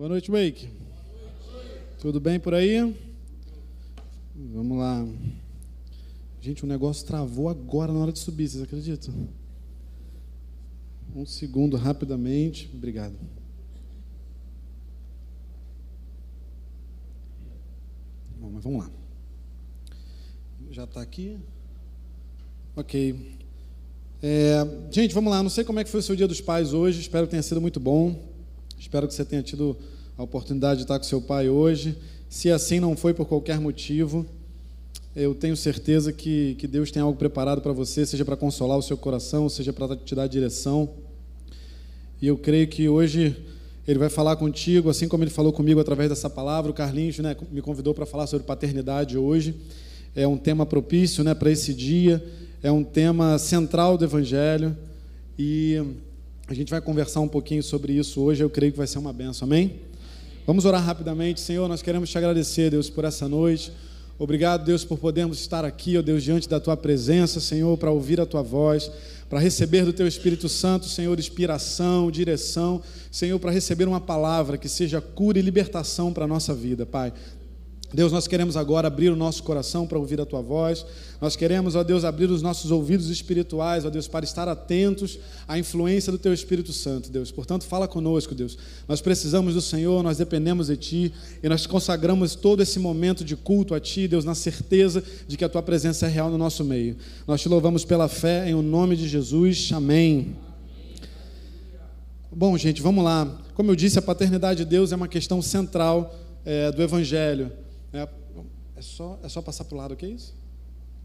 Boa noite, Wake. Tudo bem por aí? Vamos lá. Gente, o negócio travou agora na hora de subir, vocês acreditam? Um segundo, rapidamente. Obrigado. Bom, mas vamos lá. Já está aqui? Ok. É, gente, vamos lá. Não sei como é que foi o seu dia dos pais hoje. Espero que tenha sido muito bom. Espero que você tenha tido a oportunidade de estar com seu pai hoje. Se assim não foi por qualquer motivo, eu tenho certeza que, que Deus tem algo preparado para você, seja para consolar o seu coração, seja para te dar direção. E eu creio que hoje ele vai falar contigo, assim como ele falou comigo através dessa palavra. O Carlinhos né, me convidou para falar sobre paternidade hoje. É um tema propício né, para esse dia, é um tema central do Evangelho. E a gente vai conversar um pouquinho sobre isso hoje. Eu creio que vai ser uma benção, amém? Vamos orar rapidamente. Senhor, nós queremos te agradecer, Deus, por essa noite. Obrigado, Deus, por podermos estar aqui, ó Deus, diante da tua presença, Senhor, para ouvir a tua voz, para receber do teu Espírito Santo, Senhor, inspiração, direção, Senhor, para receber uma palavra que seja cura e libertação para a nossa vida, Pai. Deus, nós queremos agora abrir o nosso coração para ouvir a tua voz. Nós queremos, ó Deus, abrir os nossos ouvidos espirituais, ó Deus, para estar atentos à influência do teu Espírito Santo, Deus. Portanto, fala conosco, Deus. Nós precisamos do Senhor, nós dependemos de ti e nós consagramos todo esse momento de culto a ti, Deus, na certeza de que a tua presença é real no nosso meio. Nós te louvamos pela fé em o nome de Jesus. Amém. Bom, gente, vamos lá. Como eu disse, a paternidade de Deus é uma questão central é, do Evangelho. É, é, só, é só passar para o lado, o que é isso?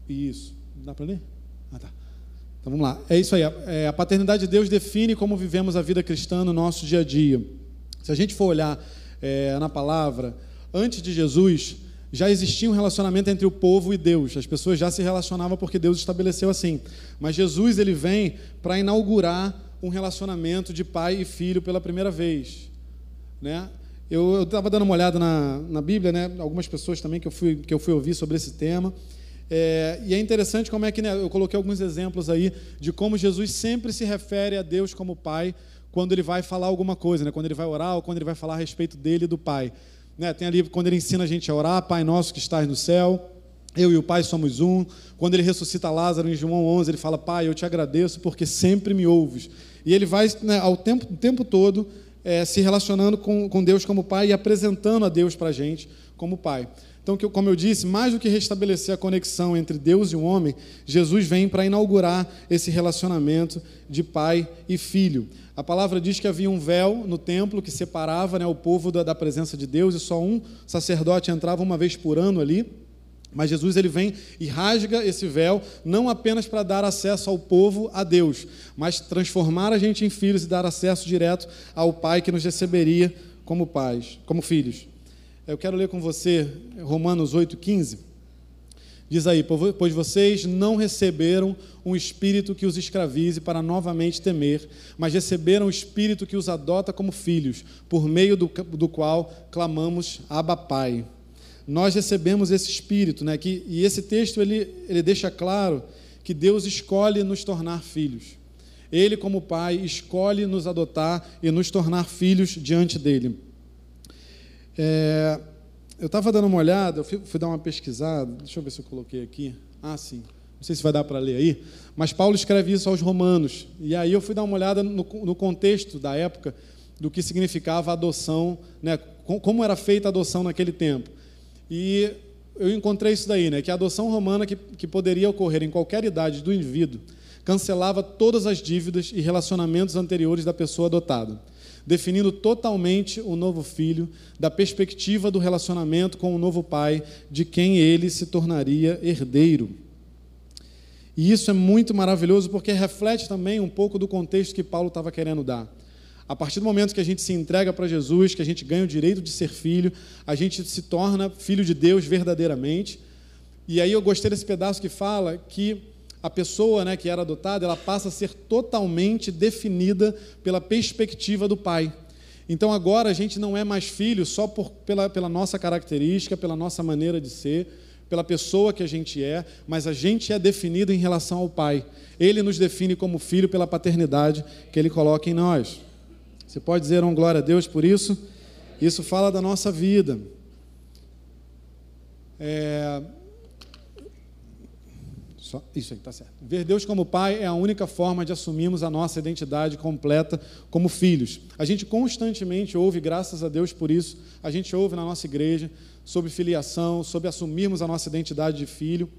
Isso. Dá para ler? Ah, tá. Então vamos lá. É isso aí. É, a paternidade de Deus define como vivemos a vida cristã no nosso dia a dia. Se a gente for olhar é, na palavra, antes de Jesus, já existia um relacionamento entre o povo e Deus. As pessoas já se relacionavam porque Deus estabeleceu assim. Mas Jesus ele vem para inaugurar um relacionamento de pai e filho pela primeira vez, né? Eu estava dando uma olhada na, na Bíblia, né? Algumas pessoas também que eu fui que eu fui ouvir sobre esse tema. É, e é interessante como é que né, eu coloquei alguns exemplos aí de como Jesus sempre se refere a Deus como Pai quando ele vai falar alguma coisa, né? Quando ele vai orar ou quando ele vai falar a respeito dele e do Pai. Né? Tem ali quando ele ensina a gente a orar, Pai nosso que estás no céu. Eu e o Pai somos um. Quando ele ressuscita Lázaro em João 11, ele fala: Pai, eu te agradeço porque sempre me ouves. E ele vai né, ao tempo, o tempo todo é, se relacionando com, com Deus como Pai e apresentando a Deus para a gente como Pai. Então, como eu disse, mais do que restabelecer a conexão entre Deus e o homem, Jesus vem para inaugurar esse relacionamento de pai e filho. A palavra diz que havia um véu no templo que separava né, o povo da, da presença de Deus e só um sacerdote entrava uma vez por ano ali. Mas Jesus ele vem e rasga esse véu, não apenas para dar acesso ao povo a Deus, mas transformar a gente em filhos e dar acesso direto ao Pai que nos receberia como pais, como filhos. Eu quero ler com você Romanos 8,15. Diz aí: Pois vocês não receberam um espírito que os escravize para novamente temer, mas receberam o espírito que os adota como filhos, por meio do, do qual clamamos Abba Pai nós recebemos esse espírito, né? Que, e esse texto ele, ele deixa claro que Deus escolhe nos tornar filhos. Ele, como Pai, escolhe nos adotar e nos tornar filhos diante dele. É, eu estava dando uma olhada, eu fui, fui, dar uma pesquisada, deixa eu ver se eu coloquei aqui. Ah, sim. Não sei se vai dar para ler aí, mas Paulo escreve isso aos Romanos. E aí eu fui dar uma olhada no, no contexto da época do que significava adoção, né? como era feita a adoção naquele tempo. E eu encontrei isso daí, né? Que a adoção romana, que, que poderia ocorrer em qualquer idade do indivíduo, cancelava todas as dívidas e relacionamentos anteriores da pessoa adotada, definindo totalmente o novo filho da perspectiva do relacionamento com o novo pai, de quem ele se tornaria herdeiro. E isso é muito maravilhoso porque reflete também um pouco do contexto que Paulo estava querendo dar. A partir do momento que a gente se entrega para Jesus, que a gente ganha o direito de ser filho, a gente se torna filho de Deus verdadeiramente. E aí eu gostei desse pedaço que fala que a pessoa né, que era adotada, ela passa a ser totalmente definida pela perspectiva do pai. Então agora a gente não é mais filho só por, pela, pela nossa característica, pela nossa maneira de ser, pela pessoa que a gente é, mas a gente é definido em relação ao pai. Ele nos define como filho pela paternidade que ele coloca em nós. Você pode dizer um glória a Deus por isso? Isso fala da nossa vida. É... Só... Isso aí, está certo. Ver Deus como Pai é a única forma de assumirmos a nossa identidade completa como filhos. A gente constantemente ouve, graças a Deus por isso, a gente ouve na nossa igreja sobre filiação, sobre assumirmos a nossa identidade de filho.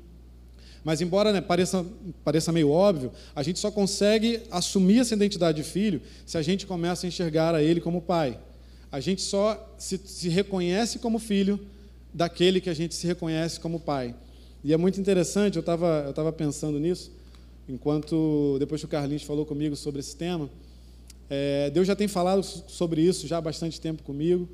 Mas, embora né, pareça, pareça meio óbvio, a gente só consegue assumir essa identidade de filho se a gente começa a enxergar a Ele como Pai. A gente só se, se reconhece como filho daquele que a gente se reconhece como Pai. E é muito interessante, eu estava eu tava pensando nisso, enquanto, depois que o Carlinhos falou comigo sobre esse tema, é, Deus já tem falado sobre isso já há bastante tempo comigo.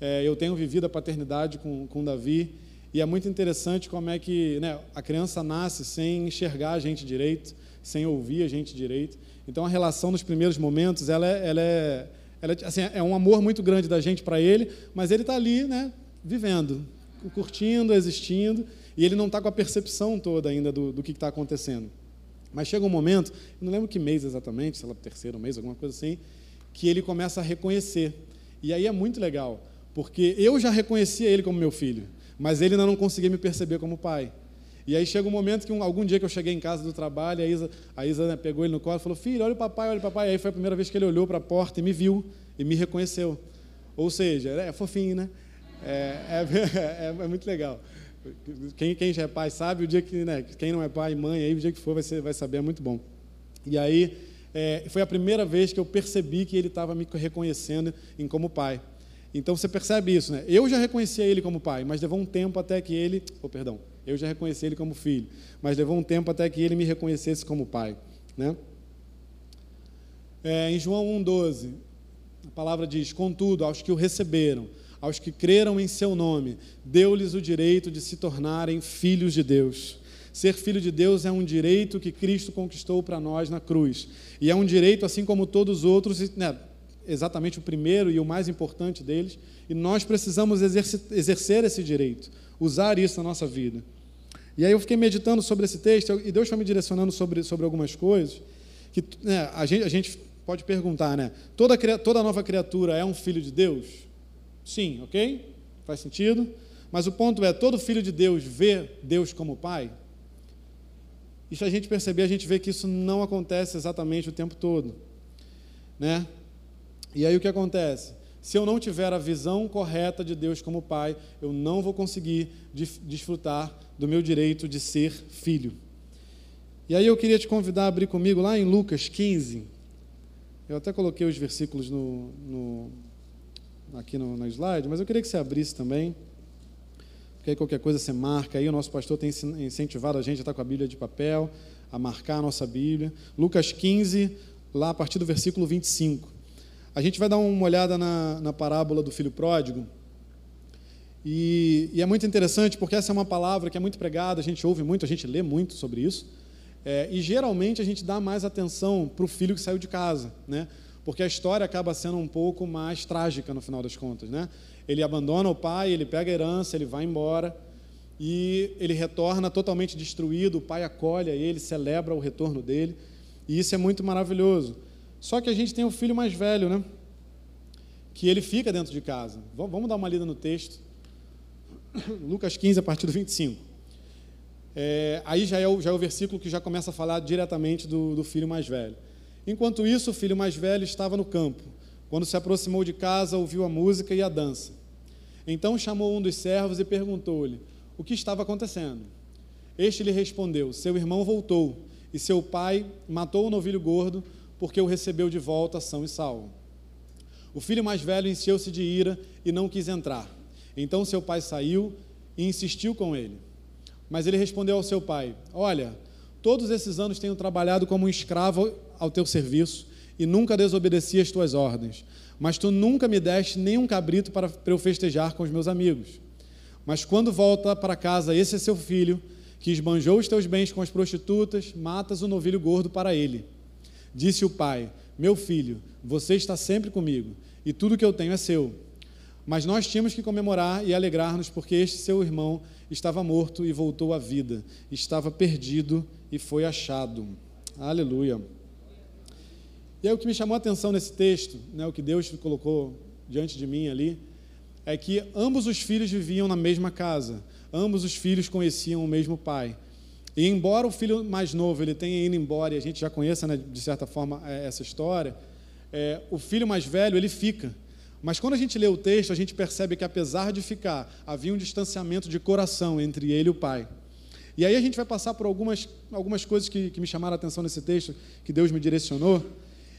É, eu tenho vivido a paternidade com, com Davi, e é muito interessante como é que né, a criança nasce sem enxergar a gente direito, sem ouvir a gente direito. Então, a relação nos primeiros momentos, ela é, ela é, ela é, assim, é um amor muito grande da gente para ele, mas ele está ali, né, vivendo, curtindo, existindo, e ele não está com a percepção toda ainda do, do que está acontecendo. Mas chega um momento, não lembro que mês exatamente, sei lá, terceiro mês, alguma coisa assim, que ele começa a reconhecer. E aí é muito legal, porque eu já reconhecia ele como meu filho, mas ele ainda não conseguia me perceber como pai. E aí chega um momento que um, algum dia que eu cheguei em casa do trabalho, a Isa, a Isa né, pegou ele no colo e falou: Filho, olha o papai, olha o papai. E aí foi a primeira vez que ele olhou para a porta e me viu e me reconheceu. Ou seja, é fofinho, né? É, é, é, é muito legal. Quem, quem, já é pai sabe, o dia que, né, quem não é pai e mãe, aí o dia que for vai, ser, vai saber, é muito bom. E aí, é, foi a primeira vez que eu percebi que ele estava me reconhecendo em como pai. Então você percebe isso, né? Eu já reconhecia ele como pai, mas levou um tempo até que ele, oh, perdão, eu já reconheci ele como filho, mas levou um tempo até que ele me reconhecesse como pai, né? É, em João 1,12, a palavra diz: Contudo, aos que o receberam, aos que creram em seu nome, deu-lhes o direito de se tornarem filhos de Deus. Ser filho de Deus é um direito que Cristo conquistou para nós na cruz. E é um direito, assim como todos os outros, né, exatamente o primeiro e o mais importante deles, e nós precisamos exercer esse direito, usar isso na nossa vida. E aí eu fiquei meditando sobre esse texto, e Deus foi me direcionando sobre, sobre algumas coisas, que né, a, gente, a gente pode perguntar, né? Toda, toda nova criatura é um filho de Deus? Sim, ok? Faz sentido? Mas o ponto é: todo filho de Deus vê Deus como pai? E se a gente perceber, a gente vê que isso não acontece exatamente o tempo todo. Né? E aí o que acontece? Se eu não tiver a visão correta de Deus como pai, eu não vou conseguir desfrutar do meu direito de ser filho. E aí eu queria te convidar a abrir comigo lá em Lucas 15. Eu até coloquei os versículos no, no aqui no, slide, mas eu queria que você abrisse também, porque aí qualquer coisa você marca aí. O nosso pastor tem incentivado a gente a estar com a Bíblia de papel, a marcar a nossa Bíblia. Lucas 15, lá a partir do versículo 25. A gente vai dar uma olhada na, na parábola do filho pródigo. E, e, é muito interessante porque essa é uma palavra que é muito pregada, a gente ouve muito, a gente lê muito sobre isso. É, e geralmente a gente dá mais atenção para o filho que saiu de casa, né? porque a história acaba sendo um pouco mais trágica no final das contas. Né? Ele abandona o pai, ele pega a herança, ele vai embora e ele retorna totalmente destruído. O pai acolhe ele, celebra o retorno dele e isso é muito maravilhoso. Só que a gente tem o filho mais velho, né? que ele fica dentro de casa. Vamos dar uma lida no texto. Lucas 15, a partir do 25. É, aí já é, o, já é o versículo que já começa a falar diretamente do, do filho mais velho. Enquanto isso, o filho mais velho estava no campo. Quando se aproximou de casa, ouviu a música e a dança. Então chamou um dos servos e perguntou-lhe o que estava acontecendo. Este lhe respondeu: Seu irmão voltou, e seu pai matou o novilho gordo, porque o recebeu de volta são e salvo. O filho mais velho encheu-se de ira e não quis entrar. Então seu pai saiu e insistiu com ele. Mas ele respondeu ao seu pai: Olha, todos esses anos tenho trabalhado como um escravo ao teu serviço e nunca desobedeci as tuas ordens. Mas tu nunca me deste nem um cabrito para, eu festejar com os meus amigos. Mas quando volta para casa esse é seu filho, que esbanjou os teus bens com as prostitutas, matas o novilho gordo para ele. Disse o pai: Meu filho, você está sempre comigo, e tudo que eu tenho é seu. Mas nós tínhamos que comemorar e alegrar-nos, porque este seu irmão estava morto e voltou à vida, estava perdido e foi achado. Aleluia. E aí o que me chamou a atenção nesse texto, né, o que Deus colocou diante de mim ali, é que ambos os filhos viviam na mesma casa, ambos os filhos conheciam o mesmo pai. E embora o filho mais novo ele tenha ido embora, e a gente já conheça, né, de certa forma, é, essa história, é, o filho mais velho ele fica. Mas quando a gente lê o texto, a gente percebe que apesar de ficar, havia um distanciamento de coração entre ele e o pai. E aí a gente vai passar por algumas, algumas coisas que, que me chamaram a atenção nesse texto, que Deus me direcionou,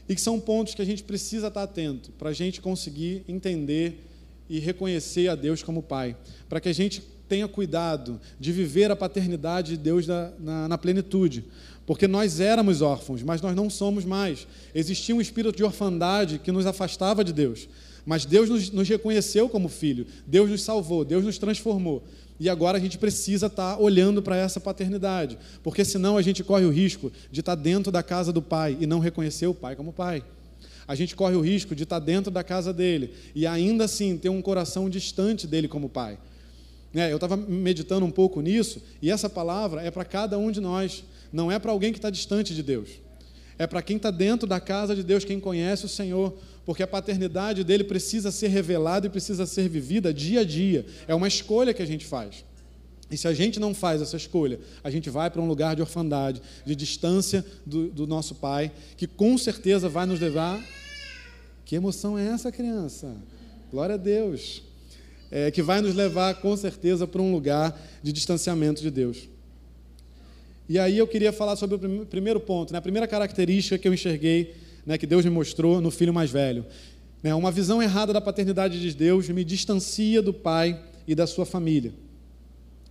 e que são pontos que a gente precisa estar atento para a gente conseguir entender e reconhecer a Deus como Pai, para que a gente tenha cuidado de viver a paternidade de Deus na, na, na, plenitude. Porque nós éramos órfãos, mas nós não somos mais. Existia um espírito de orfandade que nos afastava de Deus. Mas Deus nos, nos reconheceu como filho, Deus nos salvou, Deus nos transformou. E agora a gente precisa estar olhando para essa paternidade, porque senão a gente corre o risco de estar dentro da casa do pai e não reconhecer o pai como pai. A gente corre o risco de estar dentro da casa dele e ainda assim ter um coração distante dele como pai. É, eu estava meditando um pouco nisso, e essa palavra é para cada um de nós, não é para alguém que está distante de Deus. É para quem está dentro da casa de Deus, quem conhece o Senhor, porque a paternidade dele precisa ser revelada e precisa ser vivida dia a dia. É uma escolha que a gente faz. E se a gente não faz essa escolha, a gente vai para um lugar de orfandade, de distância do, do nosso Pai, que com certeza vai nos levar. Que emoção é essa, criança? Glória a Deus é, que vai nos levar com certeza para um lugar de distanciamento de Deus. E aí eu queria falar sobre o primeiro ponto, né? a primeira característica que eu enxerguei, né, que Deus me mostrou no filho mais velho. Né? Uma visão errada da paternidade de Deus me distancia do pai e da sua família.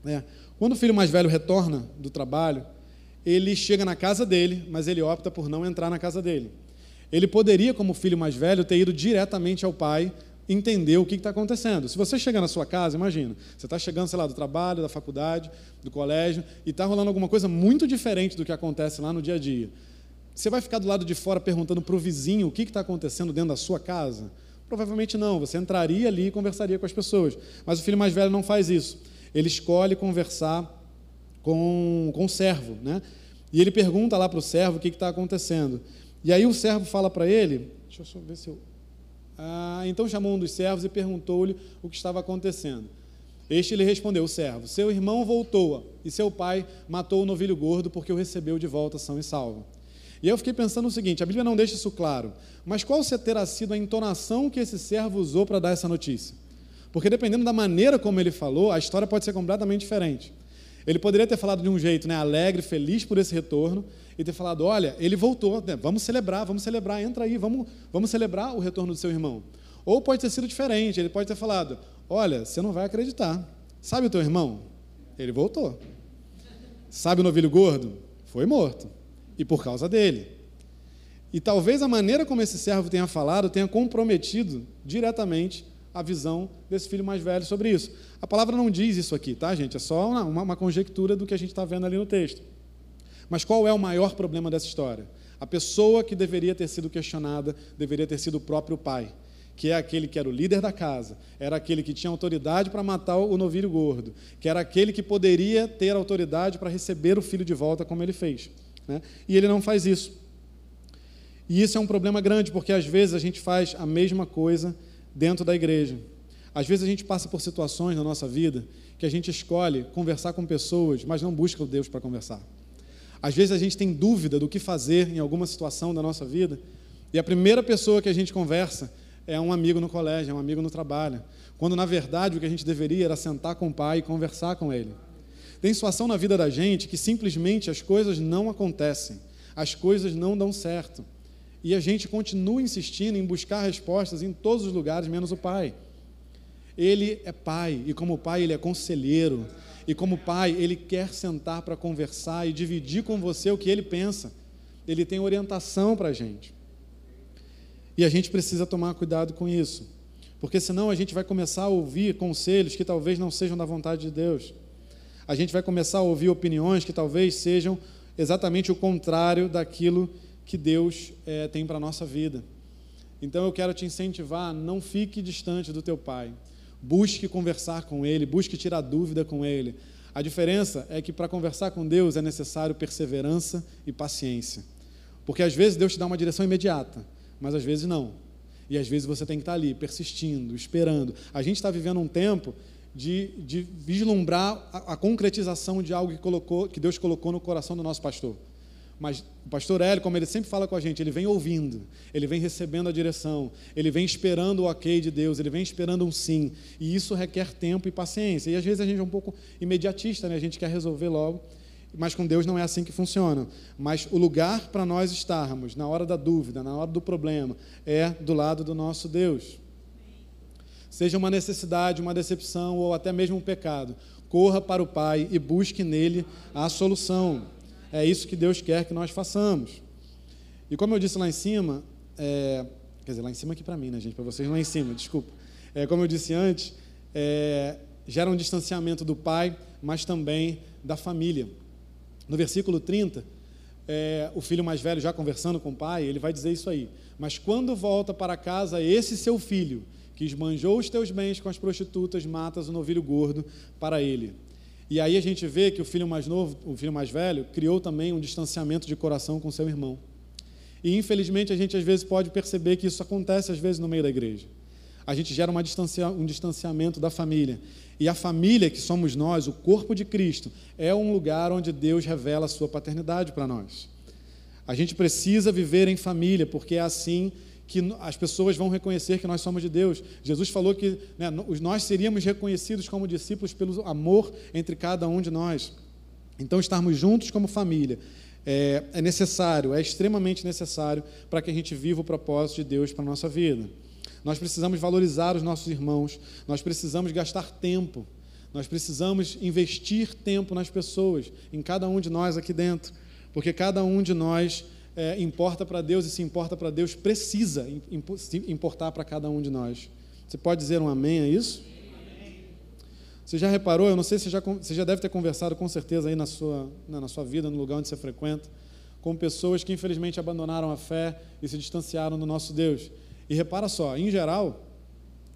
Né? Quando o filho mais velho retorna do trabalho, ele chega na casa dele, mas ele opta por não entrar na casa dele. Ele poderia, como filho mais velho, ter ido diretamente ao pai entender o que está acontecendo. Se você chegar na sua casa, imagina, você está chegando, sei lá, do trabalho, da faculdade, do colégio, e está rolando alguma coisa muito diferente do que acontece lá no dia a dia. Você vai ficar do lado de fora perguntando para o vizinho o que está acontecendo dentro da sua casa? Provavelmente não, você entraria ali e conversaria com as pessoas. Mas o filho mais velho não faz isso. Ele escolhe conversar com, com o servo, né? E ele pergunta lá para o servo o que está acontecendo. E aí o servo fala para ele, deixa eu ver se eu ah, então chamou um dos servos e perguntou-lhe o que estava acontecendo. Este lhe respondeu: O servo, seu irmão voltou e seu pai matou o novilho gordo porque o recebeu de volta são e salvo. E eu fiquei pensando o seguinte: a Bíblia não deixa isso claro, mas qual terá sido a entonação que esse servo usou para dar essa notícia? Porque dependendo da maneira como ele falou, a história pode ser completamente diferente. Ele poderia ter falado de um jeito né, alegre, feliz por esse retorno, e ter falado: olha, ele voltou, né, vamos celebrar, vamos celebrar, entra aí, vamos, vamos celebrar o retorno do seu irmão. Ou pode ter sido diferente, ele pode ter falado: olha, você não vai acreditar. Sabe o teu irmão? Ele voltou. Sabe o novilho gordo? Foi morto. E por causa dele. E talvez a maneira como esse servo tenha falado tenha comprometido diretamente a visão desse filho mais velho sobre isso. A palavra não diz isso aqui, tá, gente? É só uma, uma conjectura do que a gente está vendo ali no texto. Mas qual é o maior problema dessa história? A pessoa que deveria ter sido questionada deveria ter sido o próprio pai, que é aquele que era o líder da casa, era aquele que tinha autoridade para matar o novilho gordo, que era aquele que poderia ter autoridade para receber o filho de volta, como ele fez. Né? E ele não faz isso. E isso é um problema grande, porque às vezes a gente faz a mesma coisa dentro da igreja. Às vezes a gente passa por situações na nossa vida que a gente escolhe conversar com pessoas, mas não busca o Deus para conversar. Às vezes a gente tem dúvida do que fazer em alguma situação da nossa vida, e a primeira pessoa que a gente conversa é um amigo no colégio, é um amigo no trabalho, quando na verdade o que a gente deveria era sentar com o pai e conversar com ele. Tem situação na vida da gente que simplesmente as coisas não acontecem, as coisas não dão certo. E a gente continua insistindo em buscar respostas em todos os lugares, menos o Pai. Ele é Pai, e como Pai, Ele é conselheiro. E como Pai, Ele quer sentar para conversar e dividir com você o que Ele pensa. Ele tem orientação para a gente. E a gente precisa tomar cuidado com isso, porque senão a gente vai começar a ouvir conselhos que talvez não sejam da vontade de Deus. A gente vai começar a ouvir opiniões que talvez sejam exatamente o contrário daquilo que Deus é, tem para a nossa vida. Então eu quero te incentivar, não fique distante do teu pai. Busque conversar com ele, busque tirar dúvida com ele. A diferença é que para conversar com Deus é necessário perseverança e paciência. Porque às vezes Deus te dá uma direção imediata, mas às vezes não. E às vezes você tem que estar ali, persistindo, esperando. A gente está vivendo um tempo de, de vislumbrar a, a, concretização de algo que, colocou, que Deus colocou no coração do nosso pastor. Mas o pastor Hélio, como ele sempre fala com a gente, ele vem ouvindo, ele vem recebendo a direção, ele vem esperando o ok de Deus, ele vem esperando um sim. E isso requer tempo e paciência. E às vezes a gente é um pouco imediatista, né? a gente quer resolver logo mas com Deus não é assim que funciona. Mas o lugar para nós estarmos na hora da dúvida, na hora do problema, é do lado do nosso Deus. Seja uma necessidade, uma decepção ou até mesmo um pecado, corra para o Pai e busque nele a solução. É isso que Deus quer que nós façamos. E como eu disse lá em cima, é, quer dizer, lá em cima aqui para mim, né, gente? Para vocês lá em cima, desculpa. É, como eu disse antes, é, gera um distanciamento do pai, mas também da família. No versículo 30, é, o filho mais velho, já conversando com o pai, ele vai dizer isso aí. Mas quando volta para casa esse seu filho, que esbanjou os teus bens com as prostitutas, matas o novilho gordo para ele. E aí a gente vê que o filho mais novo, o filho mais velho, criou também um distanciamento de coração com seu irmão. E infelizmente a gente às vezes pode perceber que isso acontece às vezes no meio da igreja a gente gera uma distancia, um distanciamento da família. E a família, que somos nós, o corpo de Cristo, é um lugar onde Deus revela a sua paternidade para nós. A gente precisa viver em família, porque é assim que as pessoas vão reconhecer que nós somos de Deus. Jesus falou que né, nós seríamos reconhecidos como discípulos pelo amor entre cada um de nós. Então, estarmos juntos como família é, é necessário, é extremamente necessário para que a gente viva o propósito de Deus para a nossa vida. Nós precisamos valorizar os nossos irmãos, nós precisamos gastar tempo, nós precisamos investir tempo nas pessoas, em cada um de nós aqui dentro, porque cada um de nós é, importa para Deus e se importa para Deus, precisa importar para cada um de nós. Você pode dizer um amém a isso? Você já reparou? Eu não sei se já, você já deve ter conversado com certeza aí na sua, na sua vida, no lugar onde você frequenta, com pessoas que infelizmente abandonaram a fé e se distanciaram do nosso Deus. E repara só, em geral,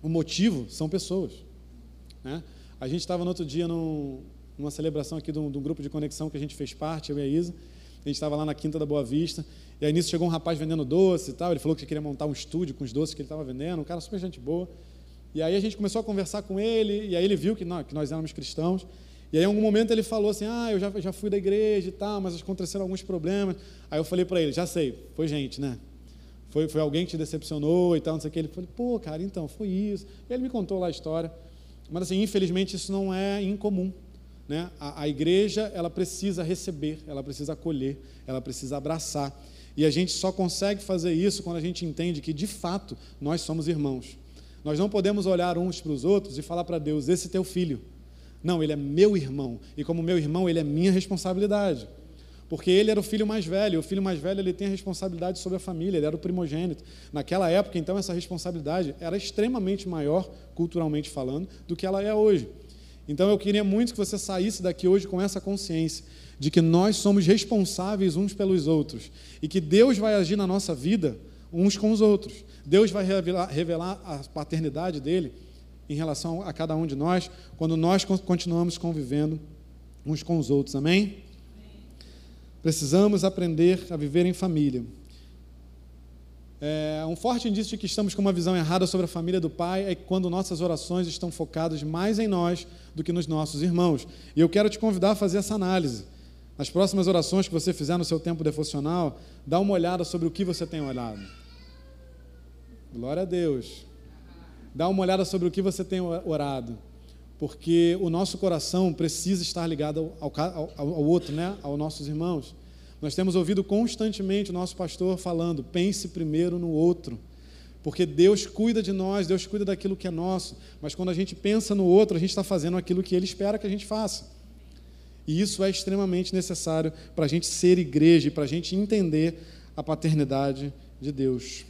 o motivo são pessoas. Né? A gente estava no outro dia num, numa celebração aqui de um, grupo de conexão que a gente fez parte, eu e a Isa. A gente estava lá na Quinta da Boa Vista. E aí nisso chegou um rapaz vendendo doce e tal. Ele falou que queria montar um estúdio com os doces que ele estava vendendo. Um cara super gente boa. E aí a gente começou a conversar com ele. E aí ele viu que, não, que nós éramos cristãos. E aí em algum momento ele falou assim: Ah, eu já, já fui da igreja e tal, mas aconteceram alguns problemas. Aí eu falei para ele: Já sei, foi gente, né? Foi, foi alguém que te decepcionou e tal, não sei o que. Ele falou, pô, cara, então, foi isso. E ele me contou lá a história. Mas, assim, infelizmente, isso não é incomum. Né? A, a igreja, ela precisa receber, ela precisa acolher, ela precisa abraçar. E a gente só consegue fazer isso quando a gente entende que, de fato, nós somos irmãos. Nós não podemos olhar uns para os outros e falar para Deus, esse é teu filho. Não, ele é meu irmão. E como meu irmão, ele é minha responsabilidade porque ele era o filho mais velho, o filho mais velho ele tem a responsabilidade sobre a família, ele era o primogênito. Naquela época, então, essa responsabilidade era extremamente maior, culturalmente falando, do que ela é hoje. Então, eu queria muito que você saísse daqui hoje com essa consciência de que nós somos responsáveis uns pelos outros e que Deus vai agir na nossa vida uns com os outros. Deus vai revelar, revelar a paternidade dele em relação a cada um de nós quando nós continuamos convivendo uns com os outros. Amém? Precisamos aprender a viver em família. É, um forte indício de que estamos com uma visão errada sobre a família do Pai é quando nossas orações estão focadas mais em nós do que nos nossos irmãos. E eu quero te convidar a fazer essa análise. Nas próximas orações que você fizer no seu tempo devocional, dá uma olhada sobre o que você tem olhado. Glória a Deus. Dá uma olhada sobre o que você tem orado porque o nosso coração precisa estar ligado ao, ao, ao, outro, né? aos nossos irmãos. Nós temos ouvido constantemente o nosso pastor falando: pense primeiro no outro, porque Deus cuida de nós, Deus cuida daquilo que é nosso, mas quando a gente pensa no outro, a gente está fazendo aquilo que Ele espera que a gente faça. E isso é extremamente necessário para a gente ser igreja e para a gente entender a paternidade de Deus.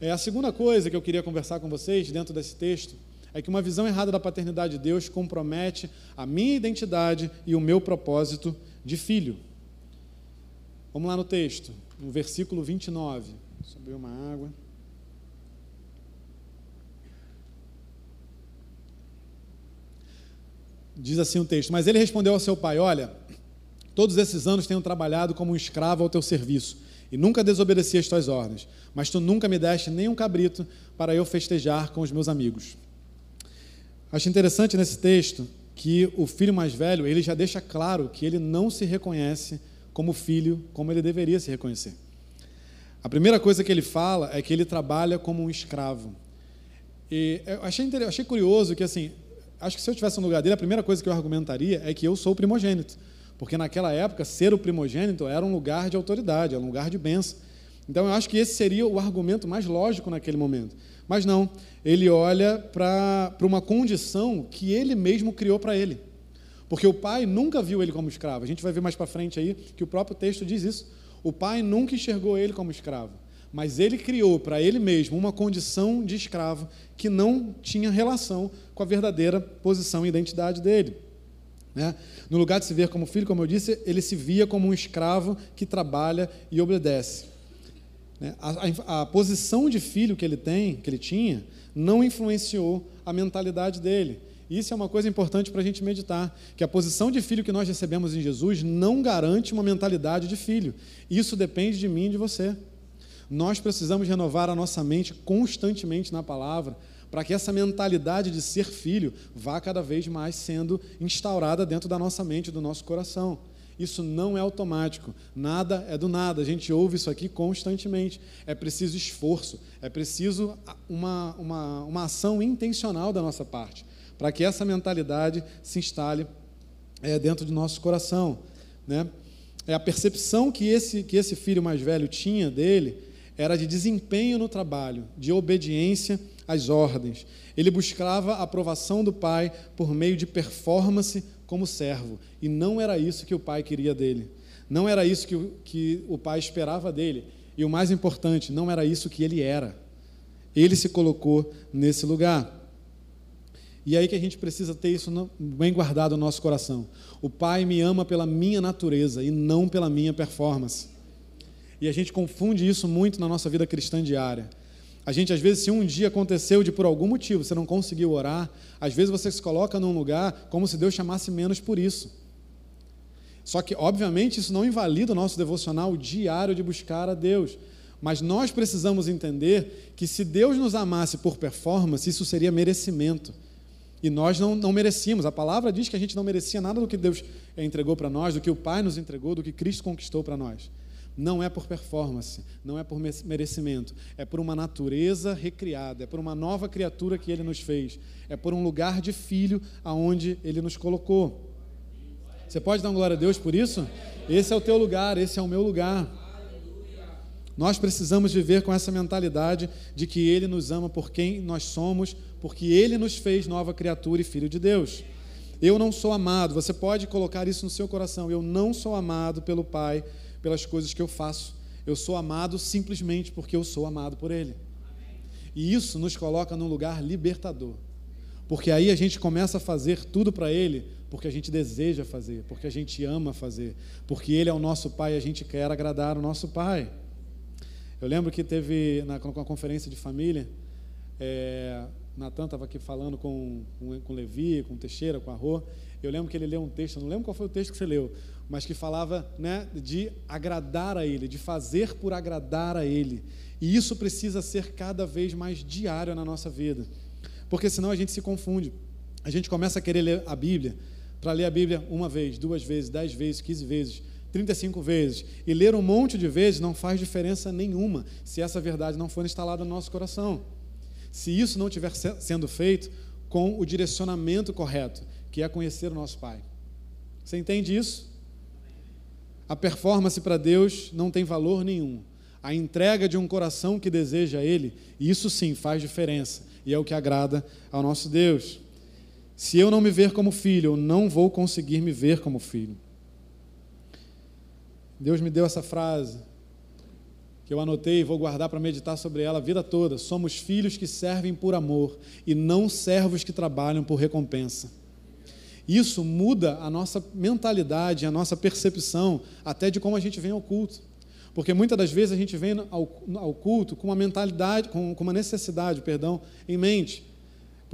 É a segunda coisa que eu queria conversar com vocês dentro desse texto é que uma visão errada da paternidade de Deus compromete a minha identidade e o meu propósito de filho. Vamos lá no texto, no versículo 29. Subiu uma água. Diz assim o texto: Mas ele respondeu ao seu pai: Olha, todos esses anos tenho trabalhado como um escravo ao teu serviço e nunca desobedeci as tuas ordens, mas tu nunca me deste nem um cabrito para eu festejar com os meus amigos. Acho interessante nesse texto que o filho mais velho, ele já deixa claro que ele não se reconhece como filho, como ele deveria se reconhecer. A primeira coisa que ele fala é que ele trabalha como um escravo. E eu achei, achei curioso que, assim, acho que se eu tivesse no lugar dele, a primeira coisa que eu argumentaria é que eu sou o primogênito. Porque naquela época, ser o primogênito era um lugar de autoridade, era um lugar de bênção. Então eu acho que esse seria o argumento mais lógico naquele momento. Mas não, ele olha para uma condição que ele mesmo criou para ele. Porque o pai nunca viu ele como escravo. A gente vai ver mais para frente aí que o próprio texto diz isso. O pai nunca enxergou ele como escravo. Mas ele criou para ele mesmo uma condição de escravo que não tinha relação com a verdadeira posição e identidade dele. Né? No lugar de se ver como filho, como eu disse, ele se via como um escravo que trabalha e obedece. Né? A, a, a, posição de filho que ele tem, que ele tinha, não influenciou a mentalidade dele. Isso é uma coisa importante para a gente meditar, que a posição de filho que nós recebemos em Jesus não garante uma mentalidade de filho. Isso depende de mim e de você. Nós precisamos renovar a nossa mente constantemente na palavra, para que essa mentalidade de ser filho vá cada vez mais sendo instaurada dentro da nossa mente, do nosso coração. Isso não é automático, nada é do nada. A gente ouve isso aqui constantemente. É preciso esforço, é preciso uma, uma, uma ação intencional da nossa parte, para que essa mentalidade se instale é, dentro do nosso coração. Né? É a percepção que esse, que esse filho mais velho tinha dele era de desempenho no trabalho, de obediência as ordens. Ele buscava a aprovação do pai por meio de performance como servo. E não era isso que o pai queria dele. Não era isso que o, que o pai esperava dele. E o mais importante, não era isso que ele era. Ele se colocou nesse lugar. E é aí que a gente precisa ter isso bem guardado no nosso coração. O Pai me ama pela minha natureza e não pela minha performance. E a gente confunde isso muito na nossa vida cristã diária. A gente, às vezes, se um dia aconteceu de por algum motivo você não conseguiu orar, às vezes você se coloca num lugar como se Deus chamasse menos por isso. Só que, obviamente, isso não invalida o nosso devocional diário de buscar a Deus. Mas nós precisamos entender que se Deus nos amasse por performance, isso seria merecimento. E nós não, não merecíamos. A palavra diz que a gente não merecia nada do que Deus entregou para nós, do que o Pai nos entregou, do que Cristo conquistou para nós. Não é por performance, não é por merecimento, é por uma natureza recriada, é por uma nova criatura que ele nos fez, é por um lugar de filho aonde ele nos colocou. Você pode dar glória a Deus por isso? Esse é o teu lugar, esse é o meu lugar. Nós precisamos viver com essa mentalidade de que Ele nos ama por quem nós somos, porque Ele nos fez nova criatura e filho de Deus. Eu não sou amado, você pode colocar isso no seu coração. Eu não sou amado pelo Pai pelas coisas que eu faço. Eu sou amado simplesmente porque eu sou amado por Ele. E isso nos coloca num lugar libertador. Porque aí a gente começa a fazer tudo para Ele porque a gente deseja fazer, porque a gente ama fazer, porque Ele é o nosso Pai e a gente quer agradar o nosso Pai. Eu lembro que teve na, com a conferência de família, é, Natan estava aqui falando com, com, com Levi, com Teixeira, com a Rô. Eu lembro que ele leu um texto, não lembro qual foi o texto que você leu, mas que falava né, de agradar a Ele, de fazer por agradar a Ele. E isso precisa ser cada vez mais diário na nossa vida, porque senão a gente se confunde. A gente começa a querer ler a Bíblia, para ler a Bíblia uma vez, duas vezes, dez vezes, quinze vezes, 35 vezes, e ler um monte de vezes não faz diferença nenhuma se essa verdade não for instalada no nosso coração. Se isso não estiver sendo feito com o direcionamento correto, que é conhecer o nosso Pai. Você entende isso? A performance para Deus não tem valor nenhum. A entrega de um coração que deseja Ele, isso sim faz diferença e é o que agrada ao nosso Deus. Se eu não me ver como filho, eu não vou conseguir me ver como filho. Deus me deu essa frase que eu anotei e vou guardar para meditar sobre ela a vida toda. Somos filhos que servem por amor e não servos que trabalham por recompensa. Isso muda a nossa mentalidade, a nossa percepção, até de como a gente vem ao culto. Porque muitas das vezes a gente vem ao, ao culto com uma mentalidade, com, com uma necessidade, perdão, em mente.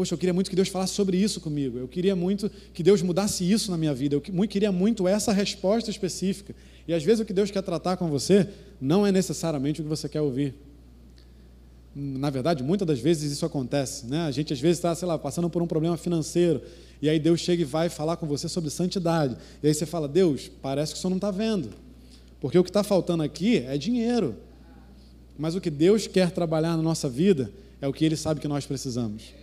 Poxa, eu queria muito que Deus falasse sobre isso comigo. Eu queria muito que Deus mudasse isso na minha vida. Eu queria muito essa resposta específica. E às vezes o que Deus quer tratar com você não é necessariamente o que você quer ouvir. Na verdade, muitas das vezes isso acontece. Né? A gente às vezes está, sei lá, passando por um problema financeiro. E aí Deus chega e vai falar com você sobre santidade. E aí você fala, Deus, parece que o senhor não está vendo. Porque o que está faltando aqui é dinheiro. Mas o que Deus quer trabalhar na nossa vida é o que Ele sabe que nós precisamos.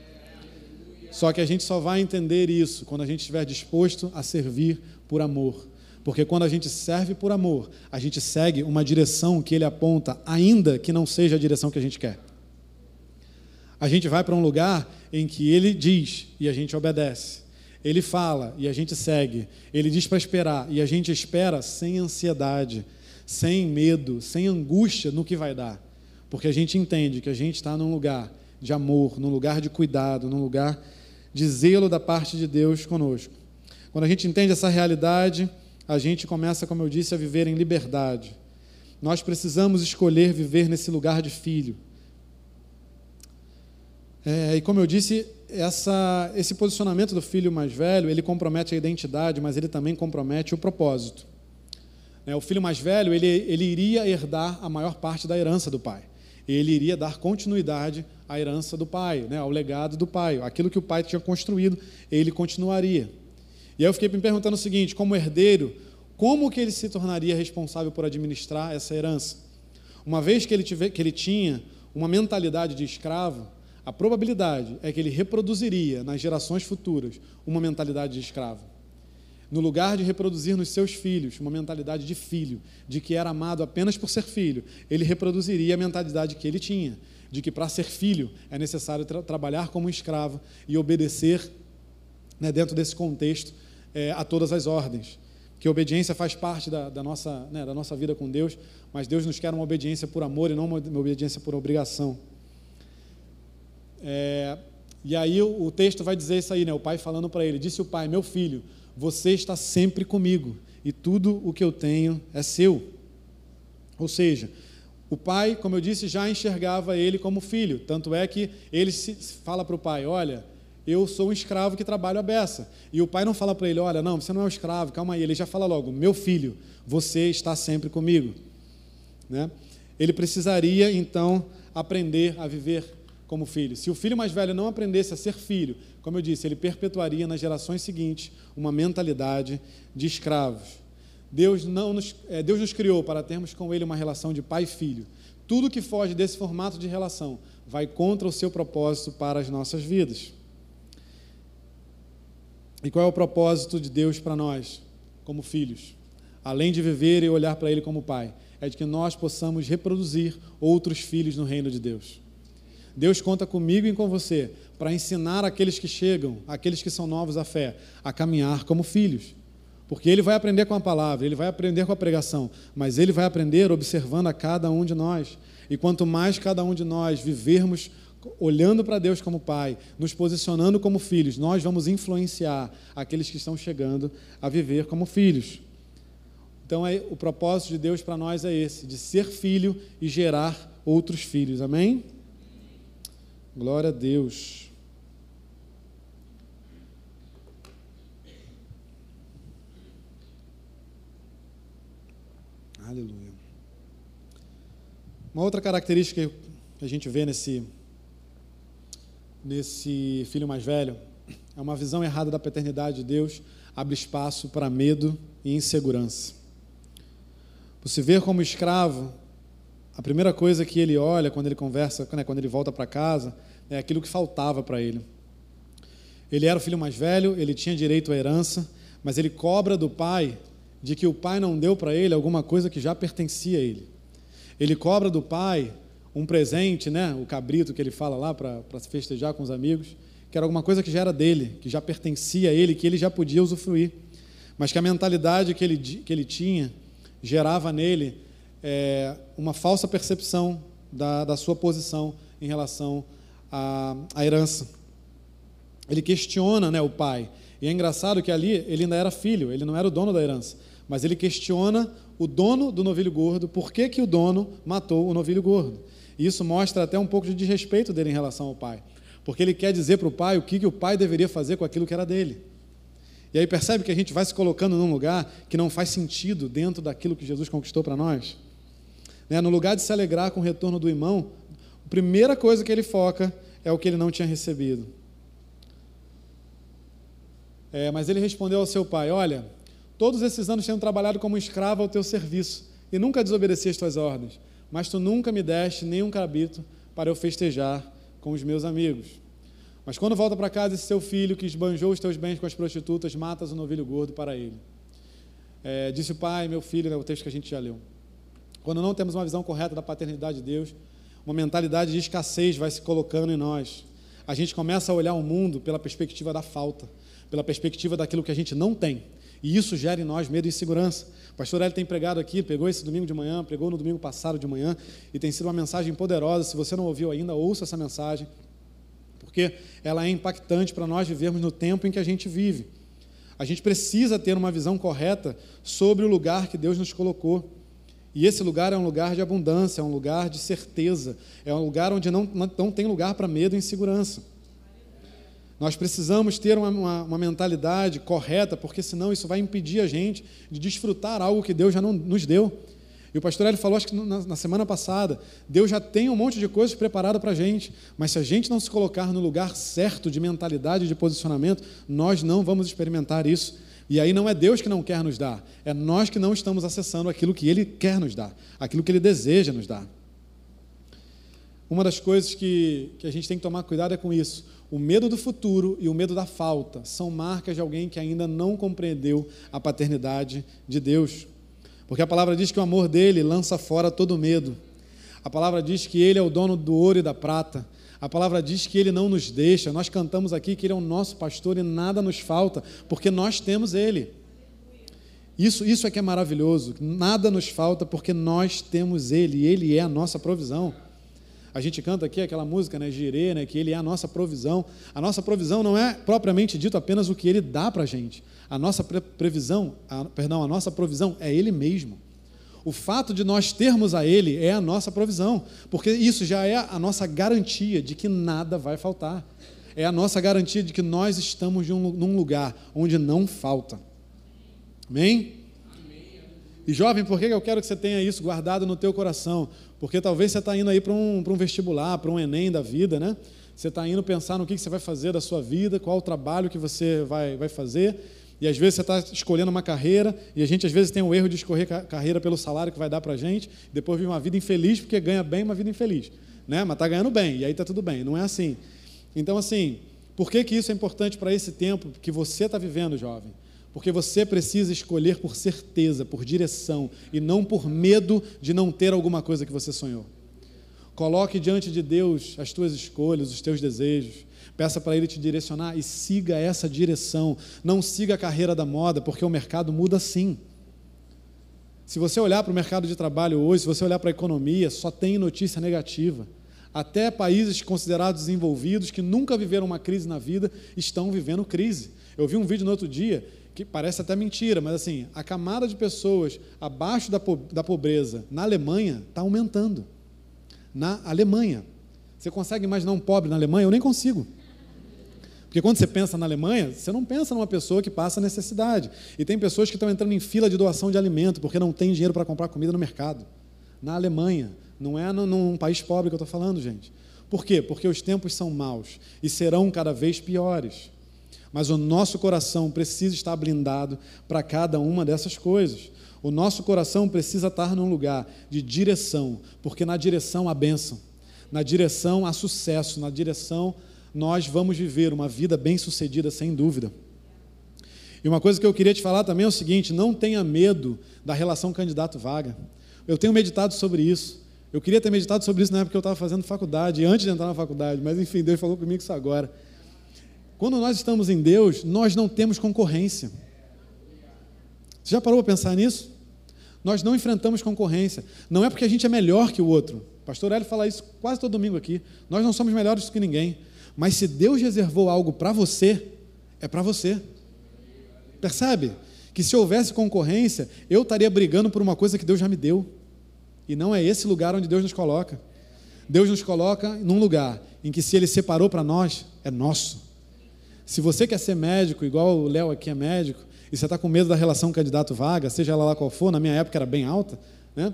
Só que a gente só vai entender isso quando a gente estiver disposto a servir por amor. Porque quando a gente serve por amor, a gente segue uma direção que Ele aponta, ainda que não seja a direção que a gente quer. A gente vai para um lugar em que Ele diz e a gente obedece. Ele fala e a gente segue. Ele diz para esperar e a gente espera sem ansiedade, sem medo, sem angústia no que vai dar. Porque a gente entende que a gente está num lugar de amor, num lugar de cuidado, num lugar de zelo da parte de Deus conosco. Quando a gente entende essa realidade, a gente começa, como eu disse, a viver em liberdade. Nós precisamos escolher viver nesse lugar de filho. É, e como eu disse, essa, esse posicionamento do filho mais velho, ele compromete a identidade, mas ele também compromete o propósito. É, o filho mais velho, ele, ele iria herdar a maior parte da herança do pai. Ele iria dar continuidade à herança do pai, né, ao legado do pai. Aquilo que o pai tinha construído, ele continuaria. E aí eu fiquei me perguntando o seguinte, como herdeiro, como que ele se tornaria responsável por administrar essa herança? Uma vez que ele, tiver, que ele tinha uma mentalidade de escravo, a probabilidade é que ele reproduziria nas gerações futuras uma mentalidade de escravo. No lugar de reproduzir nos seus filhos uma mentalidade de filho, de que era amado apenas por ser filho, ele reproduziria a mentalidade que ele tinha, de que para ser filho é necessário tra trabalhar como escravo e obedecer, né, dentro desse contexto, é, a todas as ordens. Que obediência faz parte da, da nossa, né, da nossa vida com Deus, mas Deus nos quer uma obediência por amor e não uma, uma obediência por obrigação. É, e aí o, o, texto vai dizer isso aí, né? O pai falando para ele: Disse o pai, meu filho, você está sempre comigo e tudo o que eu tenho é seu. Ou seja, o pai, como eu disse, já enxergava ele como filho. Tanto é que ele fala para o pai: Olha, eu sou um escravo que trabalho a beça. E o pai não fala para ele: Olha, não, você não é um escravo, calma aí. Ele já fala logo: Meu filho, você está sempre comigo. Né? Ele precisaria então aprender a viver como filho. Se o filho mais velho não aprendesse a ser filho, como eu disse, ele perpetuaria nas gerações seguintes uma mentalidade de escravos. Deus, não nos, é, Deus nos criou para termos com Ele uma relação de pai e filho. Tudo que foge desse formato de relação vai contra o seu propósito para as nossas vidas. E qual é o propósito de Deus para nós, como filhos? Além de viver e olhar para Ele como Pai, é de que nós possamos reproduzir outros filhos no reino de Deus. Deus conta comigo e com você para ensinar aqueles que chegam, aqueles que são novos à fé, a caminhar como filhos. Porque ele vai aprender com a palavra, ele vai aprender com a pregação, mas ele vai aprender observando a cada um de nós. E quanto mais cada um de nós vivermos olhando para Deus como Pai, nos posicionando como filhos, nós vamos influenciar aqueles que estão chegando a viver como filhos. Então, é, o propósito de Deus para nós é esse, de ser filho e gerar outros filhos. Amém? Glória a Deus. Aleluia. Uma outra característica que a gente vê nesse, nesse filho mais velho é uma visão errada da paternidade de Deus, abre espaço para medo e insegurança. Por se ver como escravo, a primeira coisa que ele olha quando ele conversa, né, quando ele volta para casa, é aquilo que faltava para ele. Ele era o filho mais velho, ele tinha direito à herança, mas ele cobra do pai de que o pai não deu para ele alguma coisa que já pertencia a ele. Ele cobra do pai um presente, né, o cabrito que ele fala lá para se festejar com os amigos, que era alguma coisa que já era dele, que já pertencia a ele, que ele já podia usufruir. Mas que a mentalidade que ele, que ele tinha gerava nele é, uma falsa percepção da, da sua posição em relação à, à herança. Ele questiona né, o pai. E é engraçado que ali ele ainda era filho, ele não era o dono da herança. Mas ele questiona o dono do novilho gordo, por que, que o dono matou o novilho gordo. E isso mostra até um pouco de desrespeito dele em relação ao pai. porque ele quer dizer para o pai o que, que o pai deveria fazer com aquilo que era dele. E aí percebe que a gente vai se colocando num lugar que não faz sentido dentro daquilo que Jesus conquistou para nós. Né? No lugar de se alegrar com o retorno do irmão, a primeira coisa que ele foca é o que ele não tinha recebido. É, mas ele respondeu ao seu pai: Olha, todos esses anos tenho trabalhado como escravo ao teu serviço e nunca desobedeci as tuas ordens, mas tu nunca me deste nenhum cabrito para eu festejar com os meus amigos. Mas quando volta para casa esse seu filho que esbanjou os teus bens com as prostitutas, matas o um novilho gordo para ele. É, disse o pai, meu filho, é o texto que a gente já leu. Quando não temos uma visão correta da paternidade de Deus, uma mentalidade de escassez vai se colocando em nós. A gente começa a olhar o mundo pela perspectiva da falta, pela perspectiva daquilo que a gente não tem. E isso gera em nós medo e insegurança. O pastor Hélio tem pregado aqui, pegou esse domingo de manhã, pregou no domingo passado de manhã, e tem sido uma mensagem poderosa. Se você não ouviu ainda, ouça essa mensagem, porque ela é impactante para nós vivermos no tempo em que a gente vive. A gente precisa ter uma visão correta sobre o lugar que Deus nos colocou. E esse lugar é um lugar de abundância, é um lugar de certeza, é um lugar onde não, não tem lugar para medo e insegurança. Nós precisamos ter uma, uma, uma, mentalidade correta, porque senão isso vai impedir a gente de desfrutar algo que Deus já não nos deu. E o pastor Hélio falou, acho que na, na semana passada, Deus já tem um monte de coisas preparado para a gente, mas se a gente não se colocar no lugar certo de mentalidade, de posicionamento, nós não vamos experimentar isso. E aí não é Deus que não quer nos dar, é nós que não estamos acessando aquilo que Ele quer nos dar, aquilo que Ele deseja nos dar. Uma das coisas que, que a gente tem que tomar cuidado é com isso. O medo do futuro e o medo da falta são marcas de alguém que ainda não compreendeu a paternidade de Deus. Porque a palavra diz que o amor dele lança fora todo medo. A palavra diz que ele é o dono do ouro e da prata. A palavra diz que ele não nos deixa. Nós cantamos aqui que ele é o nosso pastor e nada nos falta, porque nós temos ele. Isso, isso é que é maravilhoso. Nada nos falta porque nós temos ele ele é a nossa provisão. A gente canta aqui aquela música, né, Girê, né, que ele é a nossa provisão. A nossa provisão não é propriamente dito apenas o que ele dá para a gente. A nossa previsão, a, perdão, a nossa provisão é ele mesmo. O fato de nós termos a ele é a nossa provisão, porque isso já é a nossa garantia de que nada vai faltar. É a nossa garantia de que nós estamos um, num lugar onde não falta. Amém? E jovem, por que eu quero que você tenha isso guardado no teu coração? Porque talvez você está indo aí para um, um vestibular, para um Enem da vida, né? Você está indo pensar no que, que você vai fazer da sua vida, qual o trabalho que você vai, vai fazer. E às vezes você está escolhendo uma carreira, e a gente às vezes tem o erro de escolher carreira pelo salário que vai dar para a gente, depois vive uma vida infeliz porque ganha bem, uma vida infeliz. Né? Mas está ganhando bem, e aí está tudo bem. Não é assim. Então, assim, por que, que isso é importante para esse tempo que você está vivendo, jovem? Porque você precisa escolher por certeza, por direção, e não por medo de não ter alguma coisa que você sonhou. Coloque diante de Deus as tuas escolhas, os teus desejos. Peça para Ele te direcionar e siga essa direção. Não siga a carreira da moda, porque o mercado muda sim. Se você olhar para o mercado de trabalho hoje, se você olhar para a economia, só tem notícia negativa. Até países considerados desenvolvidos, que nunca viveram uma crise na vida, estão vivendo crise. Eu vi um vídeo no outro dia que parece até mentira, mas assim, a camada de pessoas abaixo da, da pobreza na Alemanha está aumentando. Na Alemanha. Você consegue imaginar um pobre na Alemanha? Eu nem consigo. Porque quando você pensa na Alemanha, você não pensa numa pessoa que passa necessidade. E tem pessoas que estão entrando em fila de doação de alimento porque não tem dinheiro para comprar comida no mercado. Na Alemanha. Não é num país pobre que eu estou falando, gente. Por quê? Porque os tempos são maus e serão cada vez piores. Mas o nosso coração precisa estar blindado para cada uma dessas coisas. O nosso coração precisa estar num lugar de direção, porque na direção há bênção, na direção há sucesso, na direção nós vamos viver uma vida bem-sucedida, sem dúvida. E uma coisa que eu queria te falar também é o seguinte: não tenha medo da relação candidato-vaga. Eu tenho meditado sobre isso. Eu queria ter meditado sobre isso na época que eu estava fazendo faculdade, antes de entrar na faculdade, mas enfim, Deus falou comigo isso agora. Quando nós estamos em Deus, nós não temos concorrência. Você já parou para pensar nisso? Nós não enfrentamos concorrência. Não é porque a gente é melhor que o outro. Pastor Hélio fala isso quase todo domingo aqui. Nós não somos melhores que ninguém. Mas se Deus reservou algo para você, é para você. Percebe? Que se houvesse concorrência, eu estaria brigando por uma coisa que Deus já me deu. E não é esse lugar onde Deus nos coloca. Deus nos coloca num lugar em que se Ele separou para nós, é nosso. Se você quer ser médico, igual o Léo aqui é médico, e você está com medo da relação candidato-vaga, seja ela lá qual for, na minha época era bem alta, né?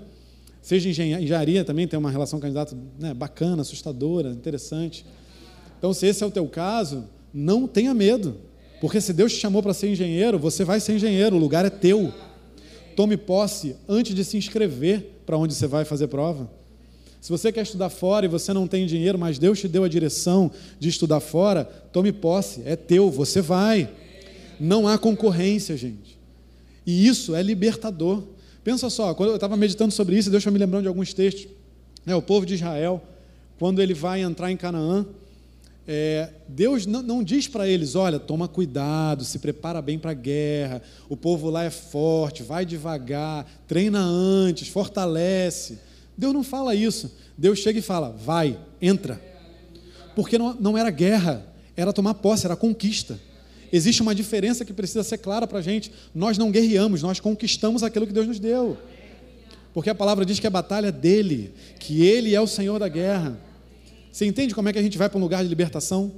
seja engenharia também tem uma relação candidato né, bacana, assustadora, interessante. Então, se esse é o teu caso, não tenha medo, porque se Deus te chamou para ser engenheiro, você vai ser engenheiro, o lugar é teu. Tome posse antes de se inscrever para onde você vai fazer prova. Se você quer estudar fora e você não tem dinheiro, mas Deus te deu a direção de estudar fora, tome posse, é teu, você vai. Não há concorrência, gente. E isso é libertador. Pensa só, quando eu estava meditando sobre isso, Deus está me lembrando de alguns textos. É, o povo de Israel, quando ele vai entrar em Canaã, é, Deus não, não diz para eles: olha, toma cuidado, se prepara bem para a guerra, o povo lá é forte, vai devagar, treina antes, fortalece. Deus não fala isso. Deus chega e fala: vai, entra. Porque não, não era guerra, era tomar posse, era conquista. Existe uma diferença que precisa ser clara para a gente. Nós não guerreamos, nós conquistamos aquilo que Deus nos deu. Porque a palavra diz que a batalha é dele, que ele é o Senhor da guerra. Você entende como é que a gente vai para um lugar de libertação?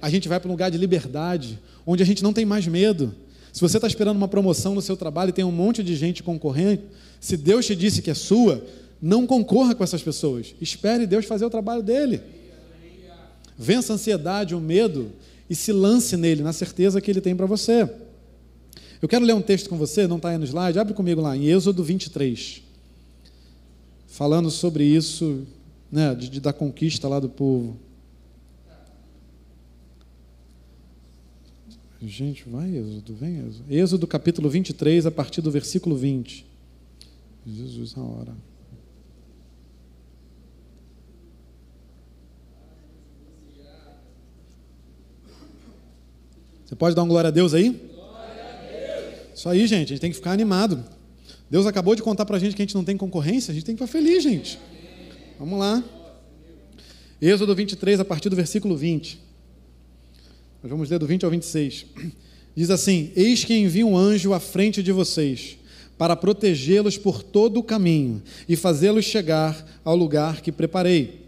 A gente vai para um lugar de liberdade, onde a gente não tem mais medo. Se você está esperando uma promoção no seu trabalho e tem um monte de gente concorrendo, se Deus te disse que é sua, não concorra com essas pessoas. Espere Deus fazer o trabalho dele. Vença a ansiedade, o medo e se lance nele, na certeza que ele tem para você. Eu quero ler um texto com você, não está aí no slide, abre comigo lá, em Êxodo 23. Falando sobre isso, né, de, de, da conquista lá do povo. Gente, vai Êxodo, vem Êxodo. Êxodo capítulo 23, a partir do versículo 20. Jesus, a hora. Você pode dar um glória a Deus aí? Isso aí, gente, a gente tem que ficar animado. Deus acabou de contar para a gente que a gente não tem concorrência, a gente tem que ficar feliz, gente. Vamos lá. Êxodo 23, a partir do versículo 20. Nós vamos ler do 20 ao 26. Diz assim: Eis que envio um anjo à frente de vocês, para protegê-los por todo o caminho e fazê-los chegar ao lugar que preparei.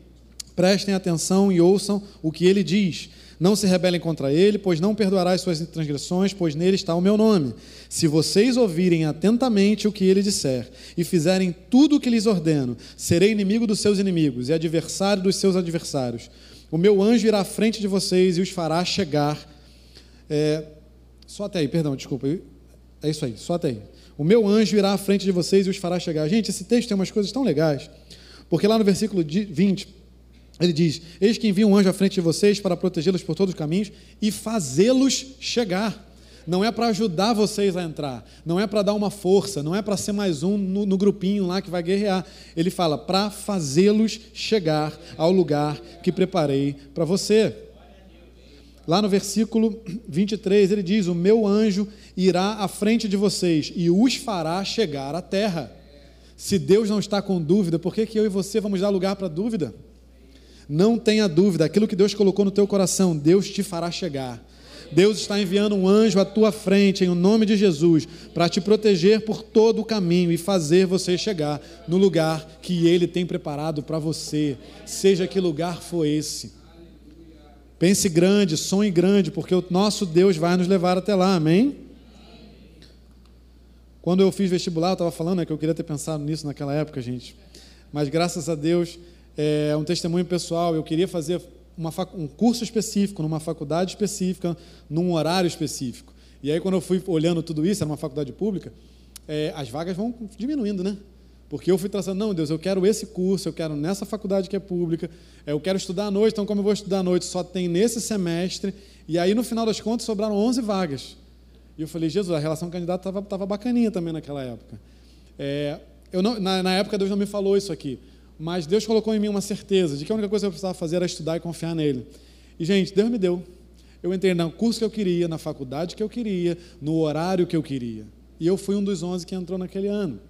Prestem atenção e ouçam o que ele diz não se rebelem contra ele, pois não perdoará as suas transgressões, pois nele está o meu nome. Se vocês ouvirem atentamente o que ele disser e fizerem tudo o que lhes ordeno, serei inimigo dos seus inimigos e adversário dos seus adversários. O meu anjo irá à frente de vocês e os fará chegar. É, só até aí, perdão, desculpa. É isso aí, só até aí. O meu anjo irá à frente de vocês e os fará chegar. Gente, esse texto tem umas coisas tão legais, porque lá no versículo 20 ele diz: Eis que envia um anjo à frente de vocês para protegê-los por todos os caminhos e fazê-los chegar. Não é para ajudar vocês a entrar, não é para dar uma força, não é para ser mais um no, no, grupinho lá que vai guerrear. Ele fala para fazê-los chegar ao lugar que preparei para você. Lá no versículo 23, ele diz: O meu anjo irá à frente de vocês e os fará chegar à terra. Se Deus não está com dúvida, por que, que eu e você vamos dar lugar para dúvida? Não tenha dúvida, aquilo que Deus colocou no teu coração, Deus te fará chegar. Deus está enviando um anjo à tua frente, em nome de Jesus, para te proteger por todo o caminho e fazer você chegar no lugar que Ele tem preparado para você, seja que lugar for esse. Pense grande, sonhe grande, porque o nosso Deus vai nos levar até lá, amém? Quando eu fiz vestibular, eu estava falando né, que eu queria ter pensado nisso naquela época, gente. Mas graças a Deus é um testemunho pessoal. Eu queria fazer uma, um curso específico, numa faculdade específica, num horário específico. E aí, quando eu fui olhando tudo isso, era uma faculdade pública, é, as vagas vão diminuindo, né? Porque eu fui traçando, não, Deus, eu quero esse curso, eu quero nessa faculdade que é pública, é, eu quero estudar à noite, então, como eu vou estudar à noite, só tem nesse semestre. E aí, no final das contas, sobraram 11 vagas. E eu falei, Jesus, a relação candidato estava bacaninha também naquela época. É, eu não, na, na época, Deus não me falou isso aqui. Mas Deus colocou em mim uma certeza de que a única coisa que eu precisava fazer era estudar e confiar nele. E, gente, Deus me deu. Eu entrei no curso que eu queria, na faculdade que eu queria, no horário que eu queria. E eu fui um dos 11 que entrou naquele ano.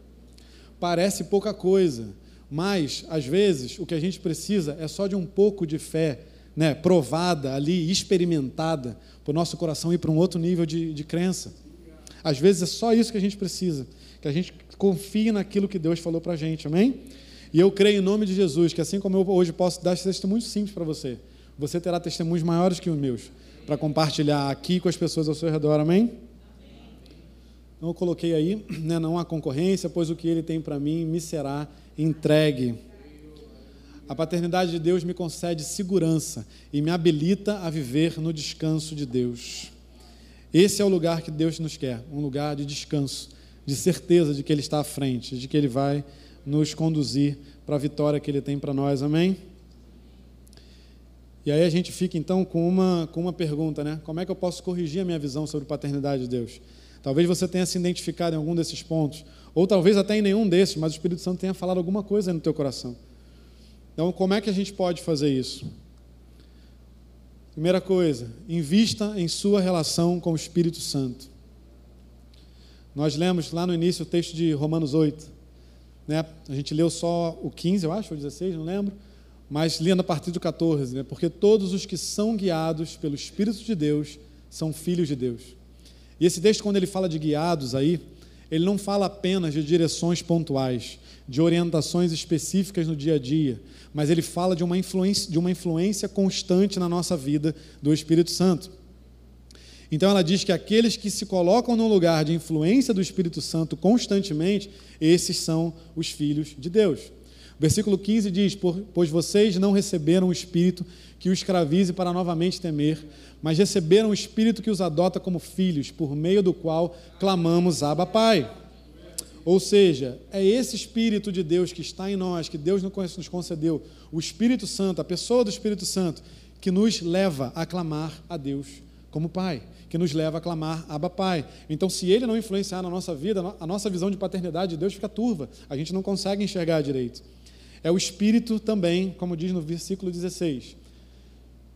Parece pouca coisa, mas, às vezes, o que a gente precisa é só de um pouco de fé, né, provada ali, experimentada, para o nosso coração ir para um outro nível de, de crença. Às vezes é só isso que a gente precisa, que a gente confie naquilo que Deus falou para a gente, amém? E eu creio em nome de Jesus que assim como eu hoje posso dar esse testemunho simples para você, você terá testemunhos maiores que os meus para compartilhar aqui com as pessoas ao seu redor. Amém? Então eu coloquei aí, né, não há concorrência, pois o que ele tem para mim me será entregue. A paternidade de Deus me concede segurança e me habilita a viver no descanso de Deus. Esse é o lugar que Deus nos quer, um lugar de descanso, de certeza de que Ele está à frente, de que Ele vai nos conduzir para a vitória que Ele tem para nós. Amém? E aí a gente fica então com uma, com uma pergunta, né? Como é que eu posso corrigir a minha visão sobre paternidade de Deus? Talvez você tenha se identificado em algum desses pontos, ou talvez até em nenhum desses, mas o Espírito Santo tenha falado alguma coisa no teu coração. Então, como é que a gente pode fazer isso? Primeira coisa, invista em sua relação com o Espírito Santo. Nós lemos lá no início o texto de Romanos 8. Né? A gente leu só o 15, eu acho, ou 16, não lembro. Mas lendo a partir do 14, né? porque todos os que são guiados pelo Espírito de Deus são filhos de Deus. E esse texto, quando ele fala de guiados aí, ele não fala apenas de direções pontuais, de orientações específicas no dia a dia, mas ele fala de uma influência, de uma influência constante na nossa vida do Espírito Santo. Então ela diz que aqueles que se colocam no lugar de influência do Espírito Santo constantemente, esses são os filhos de Deus. O versículo 15 diz: Pois vocês não receberam o Espírito que o escravize para novamente temer, mas receberam o Espírito que os adota como filhos, por meio do qual clamamos Abba Pai. Ou seja, é esse Espírito de Deus que está em nós, que Deus nos concedeu, o Espírito Santo, a pessoa do Espírito Santo, que nos leva a clamar a Deus como Pai, que nos leva a clamar Abba Pai. Então, se Ele não influenciar na nossa vida, a nossa visão de paternidade de Deus fica turva, a gente não consegue enxergar direito. É o Espírito também, como diz no versículo 16,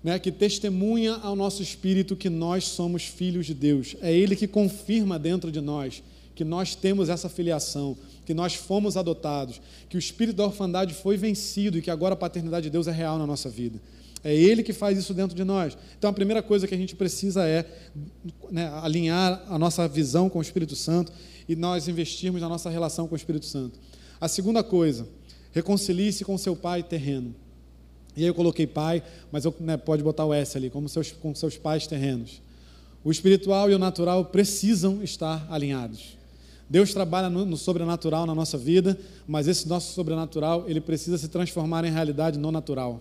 né, que testemunha ao nosso espírito que nós somos filhos de Deus. É Ele que confirma dentro de nós que nós temos essa filiação, que nós fomos adotados, que o espírito da orfandade foi vencido e que agora a paternidade de Deus é real na nossa vida. É Ele que faz isso dentro de nós. Então a primeira coisa que a gente precisa é né, alinhar a nossa visão com o Espírito Santo e nós investirmos na nossa relação com o Espírito Santo. A segunda coisa, reconcilie-se com seu pai terreno. E aí eu coloquei pai, mas eu, né, pode botar o S ali, como seus, com seus pais terrenos. O espiritual e o natural precisam estar alinhados. Deus trabalha no, no, sobrenatural na nossa vida, mas esse nosso sobrenatural ele precisa se transformar em realidade no natural.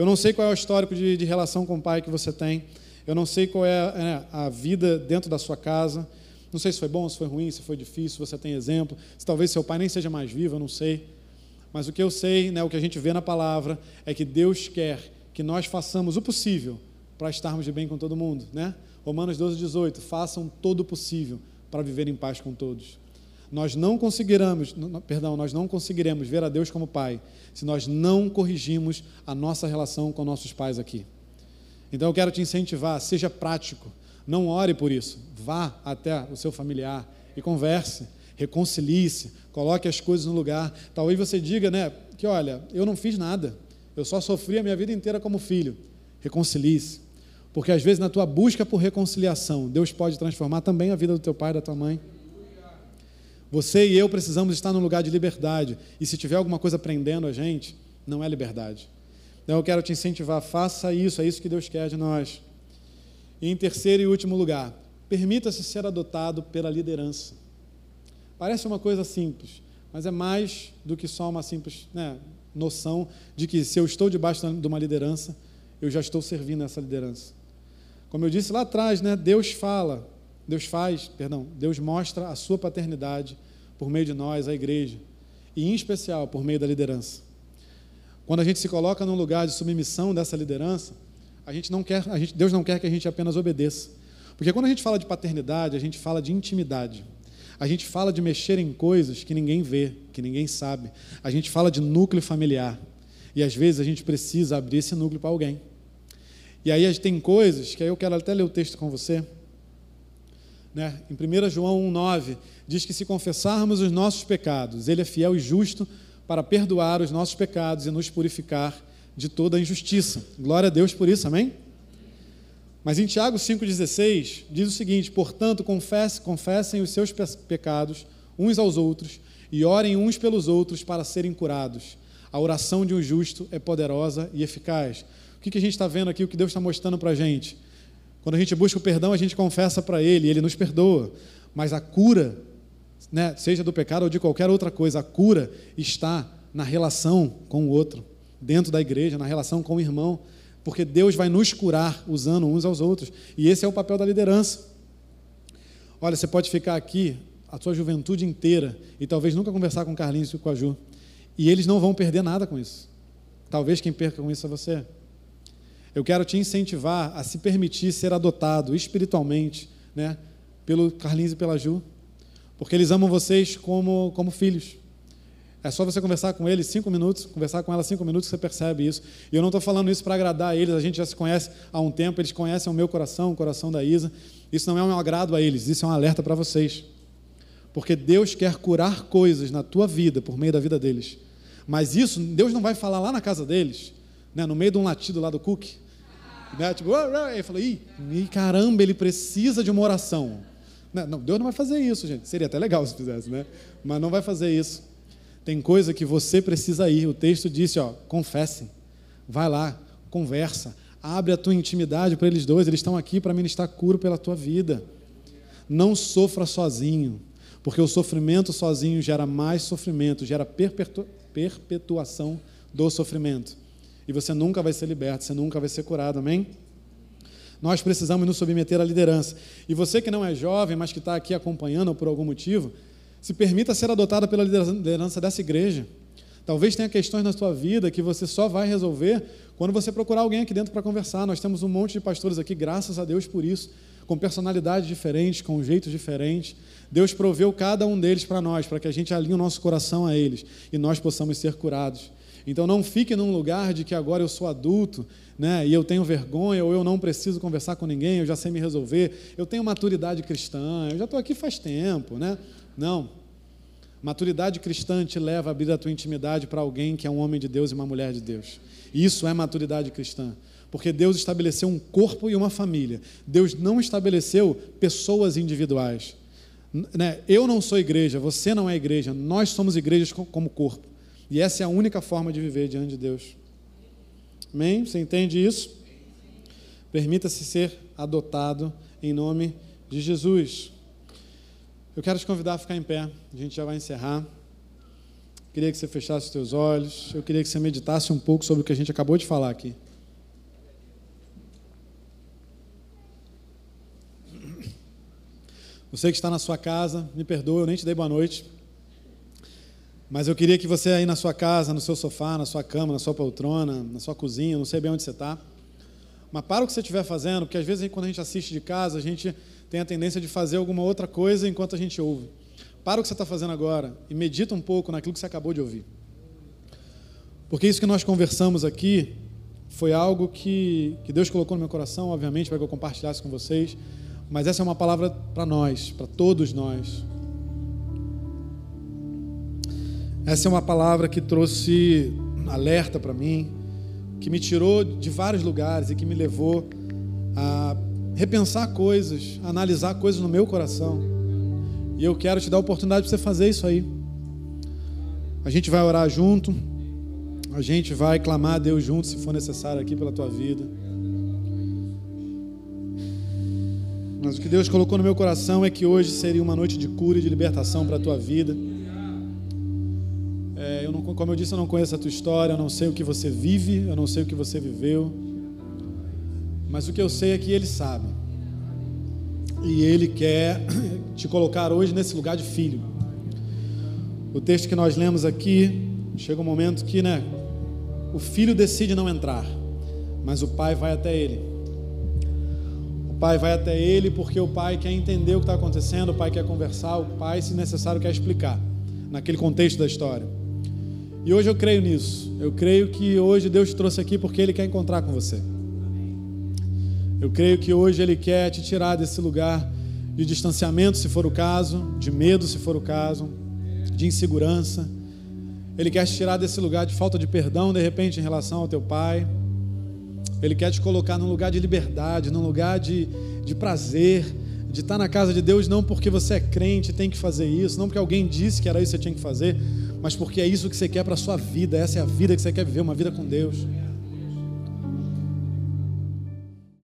Eu não sei qual é o histórico de, de relação com o pai que você tem. Eu não sei qual é, é, a vida dentro da sua casa. Não sei se foi bom, se foi ruim, se foi difícil, se você tem exemplo. Se talvez seu pai nem seja mais vivo, eu não sei. Mas o que eu sei, né, o que a gente vê na palavra, é que Deus quer que nós façamos o possível para estarmos de bem com todo mundo. Né? Romanos 12, 18. Façam todo o possível para viver em paz com todos. Nós não conseguiremos, perdão, nós não conseguiremos ver a Deus como Pai se nós não corrigimos a nossa relação com nossos pais aqui. Então eu quero te incentivar, seja prático, não ore por isso, vá até o seu familiar e converse, reconcilie-se, coloque as coisas no lugar. Talvez você diga, né, que olha, eu não fiz nada, eu só sofri a minha vida inteira como filho. Reconcilie-se. Porque às vezes na tua busca por reconciliação, Deus pode transformar também a vida do teu pai e da tua mãe. Você e eu precisamos estar num lugar de liberdade. E se tiver alguma coisa prendendo a gente, não é liberdade. Então eu quero te incentivar, faça isso, é isso que Deus quer de nós. E em terceiro e último lugar, permita-se ser adotado pela liderança. Parece uma coisa simples, mas é mais do que só uma simples né, noção de que se eu estou debaixo de uma liderança, eu já estou servindo essa liderança. Como eu disse lá atrás, né, Deus fala, Deus faz, perdão, Deus mostra a sua paternidade por meio de nós, a igreja, e em especial por meio da liderança. Quando a gente se coloca num lugar de submissão dessa liderança, a gente não quer, a gente, Deus não quer que a gente apenas obedeça. Porque quando a gente fala de paternidade, a gente fala de intimidade. A gente fala de mexer em coisas que ninguém vê, que ninguém sabe. A gente fala de núcleo familiar. E às vezes a gente precisa abrir esse núcleo para alguém. E aí tem coisas que aí eu quero até ler o texto com você. Né? Em 1 João 1,9 diz que se confessarmos os nossos pecados, Ele é fiel e justo para perdoar os nossos pecados e nos purificar de toda a injustiça. Glória a Deus por isso, amém? Mas em Tiago 5,16 diz o seguinte: portanto, confesse, confessem os seus pecados uns aos outros e orem uns pelos outros para serem curados. A oração de um justo é poderosa e eficaz. O que, que a gente está vendo aqui, o que Deus está mostrando para a gente? Quando a gente busca o perdão, a gente confessa para Ele, Ele nos perdoa. Mas a cura, né, seja do pecado ou de qualquer outra coisa, a cura está na relação com o outro, dentro da igreja, na relação com o irmão, porque Deus vai nos curar usando uns aos outros. E esse é o papel da liderança. Olha, você pode ficar aqui a sua juventude inteira e talvez nunca conversar com Carlinhos e com a Ju. E eles não vão perder nada com isso. Talvez quem perca com isso é você. Eu quero te incentivar a se permitir ser adotado espiritualmente, né, pelo Carlinhos e pela Ju, porque eles amam vocês como, como filhos. É só você conversar com eles cinco minutos, conversar com ela cinco minutos, você percebe isso. E eu não estou falando isso para agradar a eles, a gente já se conhece há um tempo, eles conhecem o meu coração, o coração da Isa. Isso não é um agrado a eles, isso é um alerta para vocês. Porque Deus quer curar coisas na tua vida, por meio da vida deles. Mas isso, Deus não vai falar lá na casa deles, né, no meio de um latido lá do cookie. Né, tipo, ele falou, Ih, caramba, ele precisa de uma oração. Não, Deus não vai fazer isso, gente. Seria até legal se fizesse, né? Mas não vai fazer isso. Tem coisa que você precisa ir. O texto disse, ó, confesse. Vai lá, conversa, abre a tua intimidade para eles dois. Eles estão aqui para ministrar cura pela tua vida. Não sofra sozinho. Porque o sofrimento sozinho gera mais sofrimento, gera perpetuação do sofrimento. E você nunca vai ser liberto, você nunca vai ser curado, amém? Nós precisamos nos submeter à liderança. E você que não é jovem, mas que está aqui acompanhando por algum motivo, se permita ser adotado pela liderança dessa igreja. Talvez tenha questões na sua vida que você só vai resolver quando você procurar alguém aqui dentro para conversar. Nós temos um monte de pastores aqui, graças a Deus por isso, com personalidades diferentes, com jeitos diferentes. Deus proveu cada um deles para nós, para que a gente alinhe o nosso coração a eles e nós possamos ser curados. Então não fique num lugar de que agora eu sou adulto, né, e eu tenho vergonha, ou eu não preciso conversar com ninguém, eu já sei me resolver, eu tenho maturidade cristã, eu já estou aqui faz tempo, né? Não. Maturidade cristã te leva a abrir a tua intimidade para alguém que é um homem de Deus e uma mulher de Deus. Isso é maturidade cristã. Porque Deus estabeleceu um corpo e uma família. Deus não estabeleceu pessoas individuais. Né? Eu não sou igreja, você não é igreja, nós somos igrejas como corpo. E essa é a única forma de viver diante de Deus. Amém? Você entende isso? Permita-se ser adotado em nome de Jesus. Eu quero te convidar a ficar em pé, a gente já vai encerrar. Queria que você fechasse os teus olhos, eu queria que você meditasse um pouco sobre o que a gente acabou de falar aqui. Você que está na sua casa, me perdoa, eu nem te dei boa noite. Mas eu queria que você aí na sua casa, no seu sofá, na sua cama, na sua poltrona, na sua cozinha, não sei bem onde você está. Mas para o que você estiver fazendo, porque às vezes quando a gente assiste de casa, a gente tem a tendência de fazer alguma outra coisa enquanto a gente ouve. Para o que você está fazendo agora e medita um pouco naquilo que você acabou de ouvir. Porque isso que nós conversamos aqui foi algo que, que Deus colocou no meu coração, obviamente, para que eu compartilhasse com vocês. Mas essa é uma palavra para nós, para todos nós. Essa é uma palavra que trouxe alerta para mim, que me tirou de vários lugares e que me levou a repensar coisas, a analisar coisas no meu coração. E eu quero te dar a oportunidade de você fazer isso aí. A gente vai orar junto, a gente vai clamar a Deus junto, se for necessário, aqui pela tua vida. Mas o que Deus colocou no meu coração é que hoje seria uma noite de cura e de libertação para a tua vida. Como eu disse, eu não conheço a tua história, eu não sei o que você vive, eu não sei o que você viveu. Mas o que eu sei é que Ele sabe. E Ele quer te colocar hoje nesse lugar de filho. O texto que nós lemos aqui, chega um momento que, né, o filho decide não entrar, mas o pai vai até ele pai vai até ele porque o pai quer entender o que está acontecendo, o pai quer conversar, o pai, se necessário, quer explicar, naquele contexto da história. E hoje eu creio nisso. Eu creio que hoje Deus te trouxe aqui porque Ele quer encontrar com você. Eu creio que hoje Ele quer te tirar desse lugar de distanciamento, se for o caso, de medo, se for o caso, de insegurança. Ele quer te tirar desse lugar de falta de perdão, de repente, em relação ao teu pai ele quer te colocar num lugar de liberdade, num lugar de, de prazer, de estar na casa de Deus não porque você é crente tem que fazer isso, não porque alguém disse que era isso que você tinha que fazer, mas porque é isso que você quer para a sua vida, essa é a vida que você quer viver, uma vida com Deus.